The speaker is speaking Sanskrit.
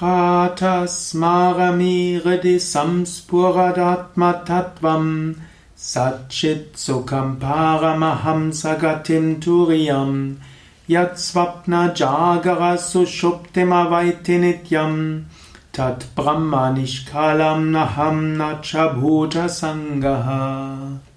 Prata smaramire di samspuradatma tatvam sukham paramaham sagatim turiyam yat svapna jagara sushuptima vaitinityam tat brahmanishkalam naham nachabhuta sangaha